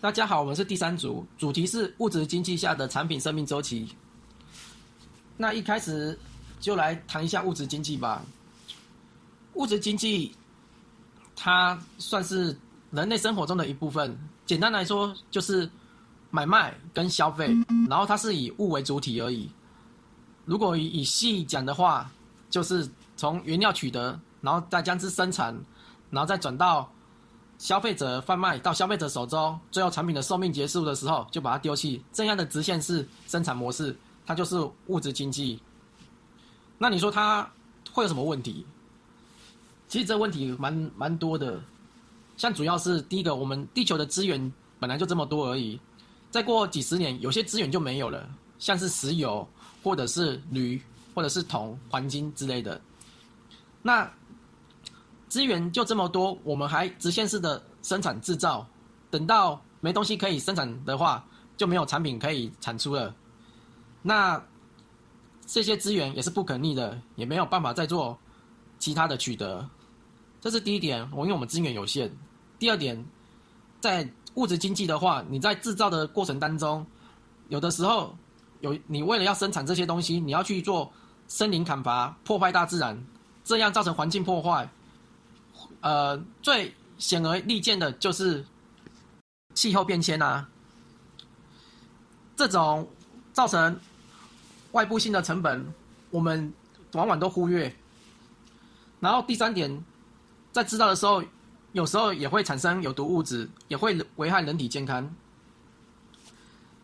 大家好，我们是第三组，主题是物质经济下的产品生命周期。那一开始就来谈一下物质经济吧。物质经济它算是人类生活中的一部分，简单来说就是买卖跟消费，然后它是以物为主体而已。如果以细讲的话，就是从原料取得，然后再将之生产，然后再转到。消费者贩卖到消费者手中，最后产品的寿命结束的时候就把它丢弃，这样的直线式生产模式，它就是物质经济。那你说它会有什么问题？其实这问题蛮蛮多的，像主要是第一个，我们地球的资源本来就这么多而已，再过几十年，有些资源就没有了，像是石油或者是铝或者是铜、黄金之类的，那。资源就这么多，我们还直线式的生产制造，等到没东西可以生产的话，就没有产品可以产出了。那这些资源也是不可逆的，也没有办法再做其他的取得。这是第一点，我因为我们资源有限。第二点，在物质经济的话，你在制造的过程当中，有的时候有你为了要生产这些东西，你要去做森林砍伐，破坏大自然，这样造成环境破坏。呃，最显而易见的就是气候变迁啊，这种造成外部性的成本，我们往往都忽略。然后第三点，在制造的时候，有时候也会产生有毒物质，也会危害人体健康。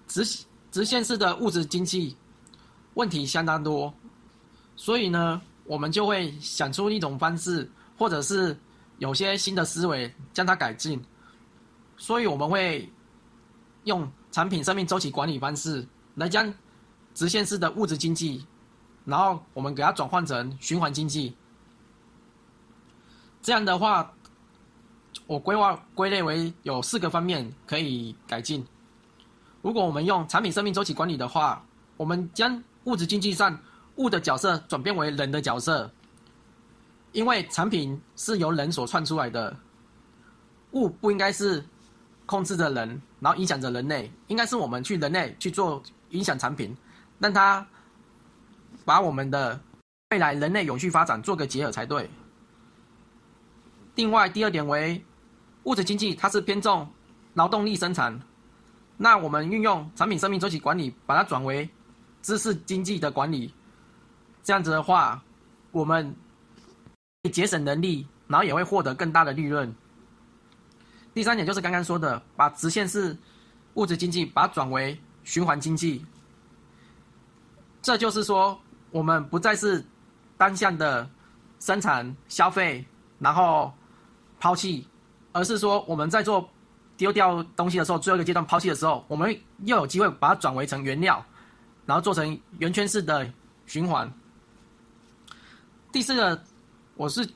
直直线式的物质经济问题相当多，所以呢，我们就会想出一种方式，或者是。有些新的思维将它改进，所以我们会用产品生命周期管理方式来将直线式的物质经济，然后我们给它转换成循环经济。这样的话，我规划归类为有四个方面可以改进。如果我们用产品生命周期管理的话，我们将物质经济上物的角色转变为人的角色。因为产品是由人所创出来的，物不应该是控制着人，然后影响着人类，应该是我们去人类去做影响产品，让它把我们的未来人类永续发展做个结合才对。另外，第二点为物质经济，它是偏重劳动力生产，那我们运用产品生命周期管理，把它转为知识经济的管理，这样子的话，我们。节省能力，然后也会获得更大的利润。第三点就是刚刚说的，把直线式物质经济把它转为循环经济。这就是说，我们不再是单向的生产、消费，然后抛弃，而是说我们在做丢掉东西的时候，最后一个阶段抛弃的时候，我们又有机会把它转为成原料，然后做成圆圈式的循环。第四个。我是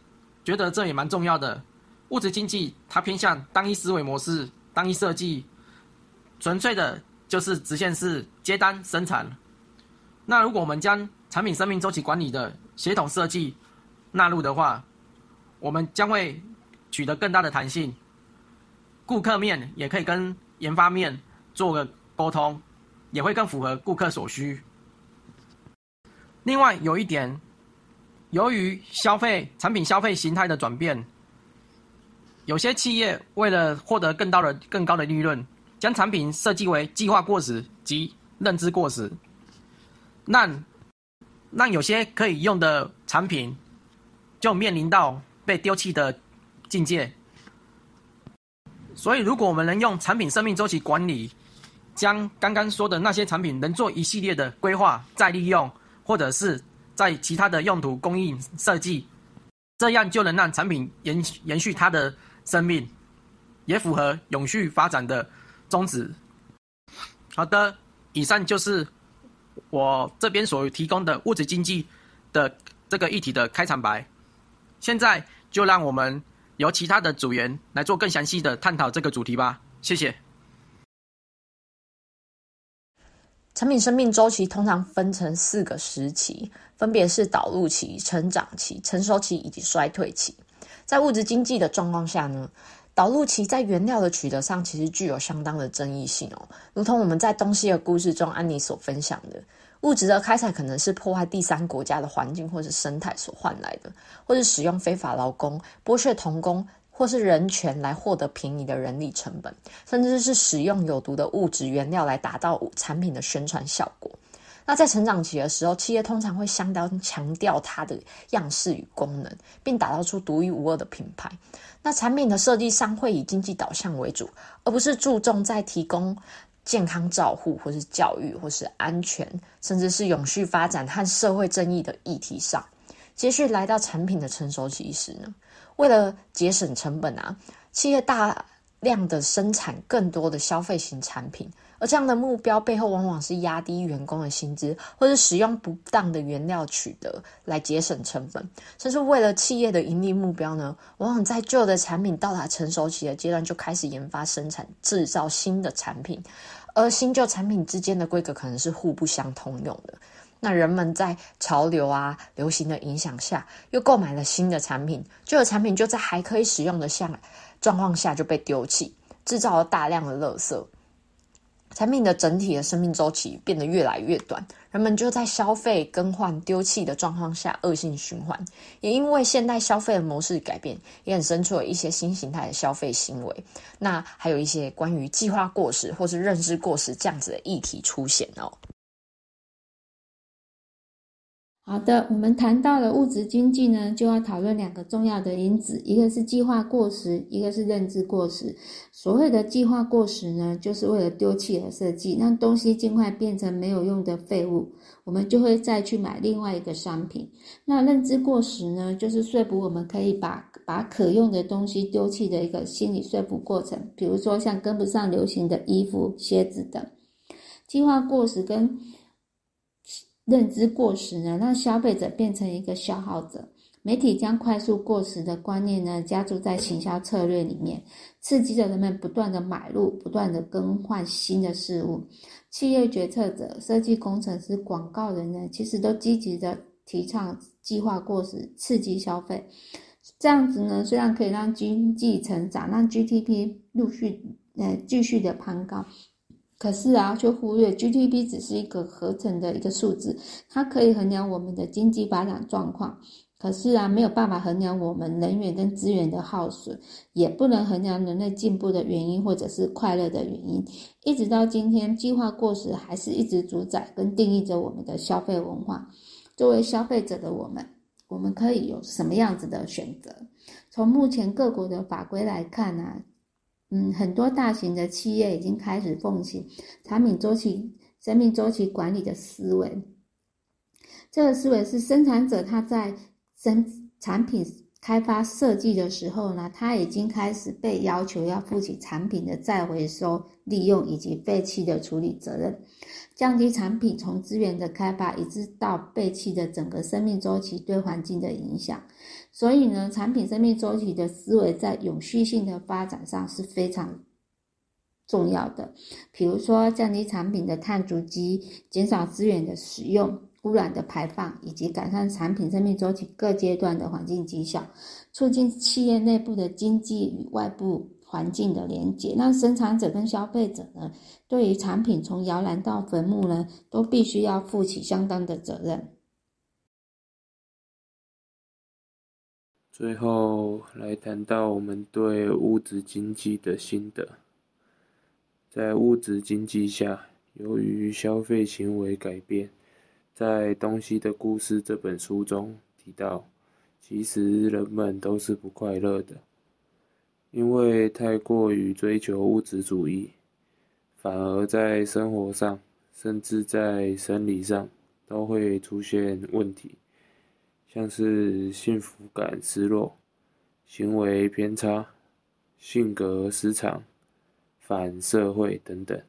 觉得这也蛮重要的。物质经济它偏向单一思维模式、单一设计，纯粹的就是直线式接单生产。那如果我们将产品生命周期管理的协同设计纳入的话，我们将会取得更大的弹性。顾客面也可以跟研发面做个沟通，也会更符合顾客所需。另外有一点。由于消费产品消费形态的转变，有些企业为了获得更高的更高的利润，将产品设计为计划过时及认知过时，让让有些可以用的产品就面临到被丢弃的境界。所以，如果我们能用产品生命周期管理，将刚刚说的那些产品能做一系列的规划再利用，或者是。在其他的用途供应设计，这样就能让产品延延续它的生命，也符合永续发展的宗旨。好的，以上就是我这边所提供的物质经济的这个议题的开场白。现在就让我们由其他的组员来做更详细的探讨这个主题吧。谢谢。产品生命周期通常分成四个时期，分别是导入期、成长期、成熟期以及衰退期。在物质经济的状况下呢，导入期在原料的取得上，其实具有相当的争议性哦。如同我们在东西的故事中，安妮所分享的，物质的开采可能是破坏第三国家的环境或是生态所换来的，或是使用非法劳工、剥削童工或是人权来获得便宜的人力成本，甚至是使用有毒的物质原料来达到产品的宣传效果。那在成长期的时候，企业通常会相当强调它的样式与功能，并打造出独一无二的品牌。那产品的设计上会以经济导向为主，而不是注重在提供健康照护，或是教育，或是安全，甚至是永续发展和社会正义的议题上。接续来到产品的成熟期时呢，为了节省成本啊，企业大量的生产更多的消费型产品。而这样的目标背后，往往是压低员工的薪资，或者使用不当的原料取得来节省成本，甚至为了企业的盈利目标呢，往往在旧的产品到达成熟期的阶段就开始研发生产制造新的产品，而新旧产品之间的规格可能是互不相通用的。那人们在潮流啊、流行的影响下，又购买了新的产品，旧的产品就在还可以使用的下状况下就被丢弃，制造了大量的垃圾。产品的整体的生命周期变得越来越短，人们就在消费、更换、丢弃的状况下恶性循环。也因为现代消费的模式改变，也衍生出了一些新形态的消费行为。那还有一些关于计划过时或是认知过时这样子的议题出现哦。好的，我们谈到了物质经济呢，就要讨论两个重要的因子，一个是计划过时，一个是认知过时。所谓的计划过时呢，就是为了丢弃而设计，让东西尽快变成没有用的废物，我们就会再去买另外一个商品。那认知过时呢，就是说服我们可以把把可用的东西丢弃的一个心理说服过程。比如说像跟不上流行的衣服、鞋子等。计划过时跟认知过时呢，让消费者变成一个消耗者。媒体将快速过时的观念呢加注在行销策略里面，刺激着人们不断的买入、不断的更换新的事物。企业决策者、设计工程师、广告人呢，其实都积极的提倡计划过时，刺激消费。这样子呢，虽然可以让经济成长，让 GDP 陆续呃继续的攀高。可是啊，却忽略 GDP 只是一个合成的一个数字，它可以衡量我们的经济发展状况。可是啊，没有办法衡量我们能源跟资源的耗损，也不能衡量人类进步的原因或者是快乐的原因。一直到今天，计划过时还是一直主宰跟定义着我们的消费文化。作为消费者的我们，我们可以有什么样子的选择？从目前各国的法规来看呢？嗯，很多大型的企业已经开始奉行产品周期、生命周期管理的思维。这个思维是生产者他在生产品开发设计的时候呢，他已经开始被要求要负起产品的再回收、利用以及废弃的处理责任，降低产品从资源的开发一直到废弃的整个生命周期对环境的影响。所以呢，产品生命周期的思维在永续性的发展上是非常重要的。比如说，降低产品的碳足迹，减少资源的使用、污染的排放，以及改善产品生命周期各阶段的环境绩效，促进企业内部的经济与外部环境的连接，让生产者跟消费者呢，对于产品从摇篮到坟墓呢，都必须要负起相当的责任。最后来谈到我们对物质经济的心得。在物质经济下，由于消费行为改变，在《东西的故事》这本书中提到，其实人们都是不快乐的，因为太过于追求物质主义，反而在生活上，甚至在生理上都会出现问题。像是幸福感失落、行为偏差、性格失常、反社会等等。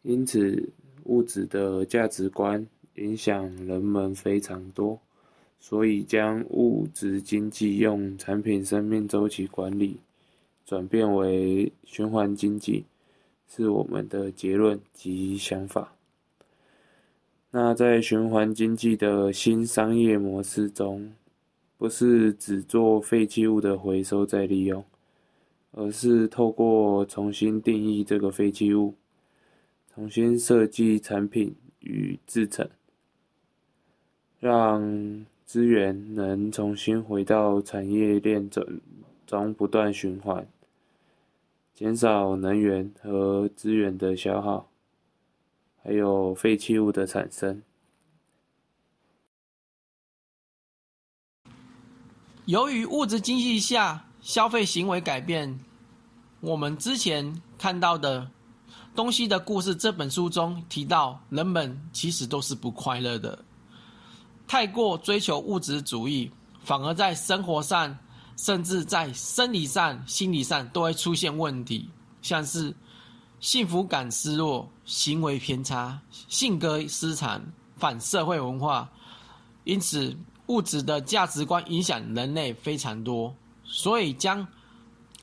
因此，物质的价值观影响人们非常多，所以将物质经济用产品生命周期管理转变为循环经济，是我们的结论及想法。那在循环经济的新商业模式中，不是只做废弃物的回收再利用，而是透过重新定义这个废弃物，重新设计产品与制成，让资源能重新回到产业链中中不断循环，减少能源和资源的消耗，还有废弃物的产生。由于物质经济下消费行为改变，我们之前看到的东西的故事这本书中提到，人们其实都是不快乐的。太过追求物质主义，反而在生活上，甚至在生理上、心理上都会出现问题，像是幸福感失落、行为偏差、性格失常、反社会文化。因此。物质的价值观影响人类非常多，所以将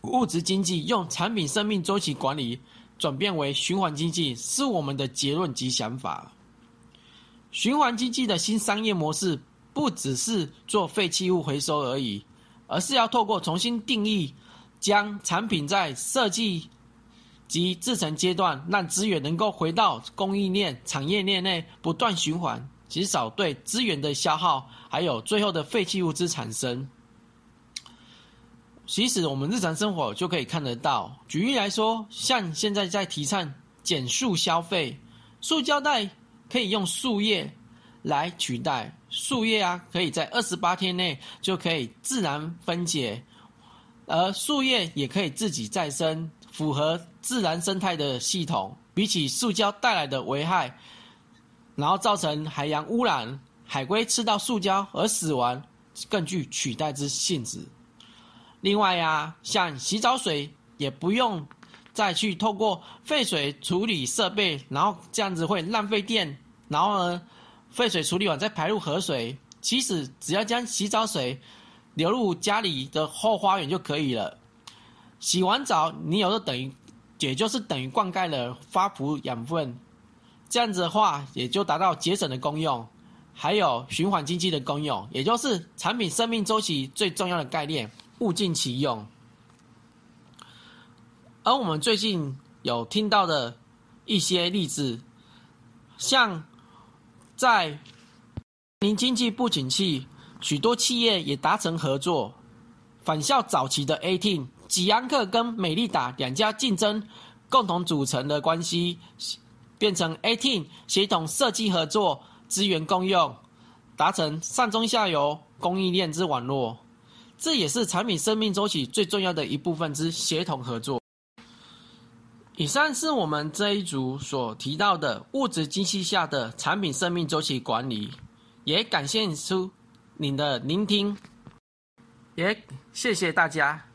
物质经济用产品生命周期管理转变为循环经济，是我们的结论及想法。循环经济的新商业模式不只是做废弃物回收而已，而是要透过重新定义，将产品在设计及制成阶段，让资源能够回到供应链、产业链内不断循环。减少对资源的消耗，还有最后的废弃物质产生。其实我们日常生活就可以看得到。举例来说，像现在在提倡减塑消费，塑胶袋可以用树叶来取代，树叶啊可以在二十八天内就可以自然分解，而树叶也可以自己再生，符合自然生态的系统。比起塑胶带来的危害。然后造成海洋污染，海龟吃到塑胶而死亡，更具取代之性质。另外呀，像洗澡水也不用再去透过废水处理设备，然后这样子会浪费电。然后呢，废水处理完再排入河水，其实只要将洗澡水流入家里的后花园就可以了。洗完澡，你有的等于，也就是等于灌溉了发补养分。这样子的话，也就达到节省的功用，还有循环经济的功用，也就是产品生命周期最重要的概念，物尽其用。而我们最近有听到的一些例子，像在零经济不景气，许多企业也达成合作，返校早期的 A team 吉安克跟美利达两家竞争，共同组成的关系。变成 A Team 协同设计合作，资源共用，达成上中下游供应链之网络。这也是产品生命周期最重要的一部分之协同合作。以上是我们这一组所提到的物质经济下的产品生命周期管理，也感谢出您的聆听，也谢谢大家。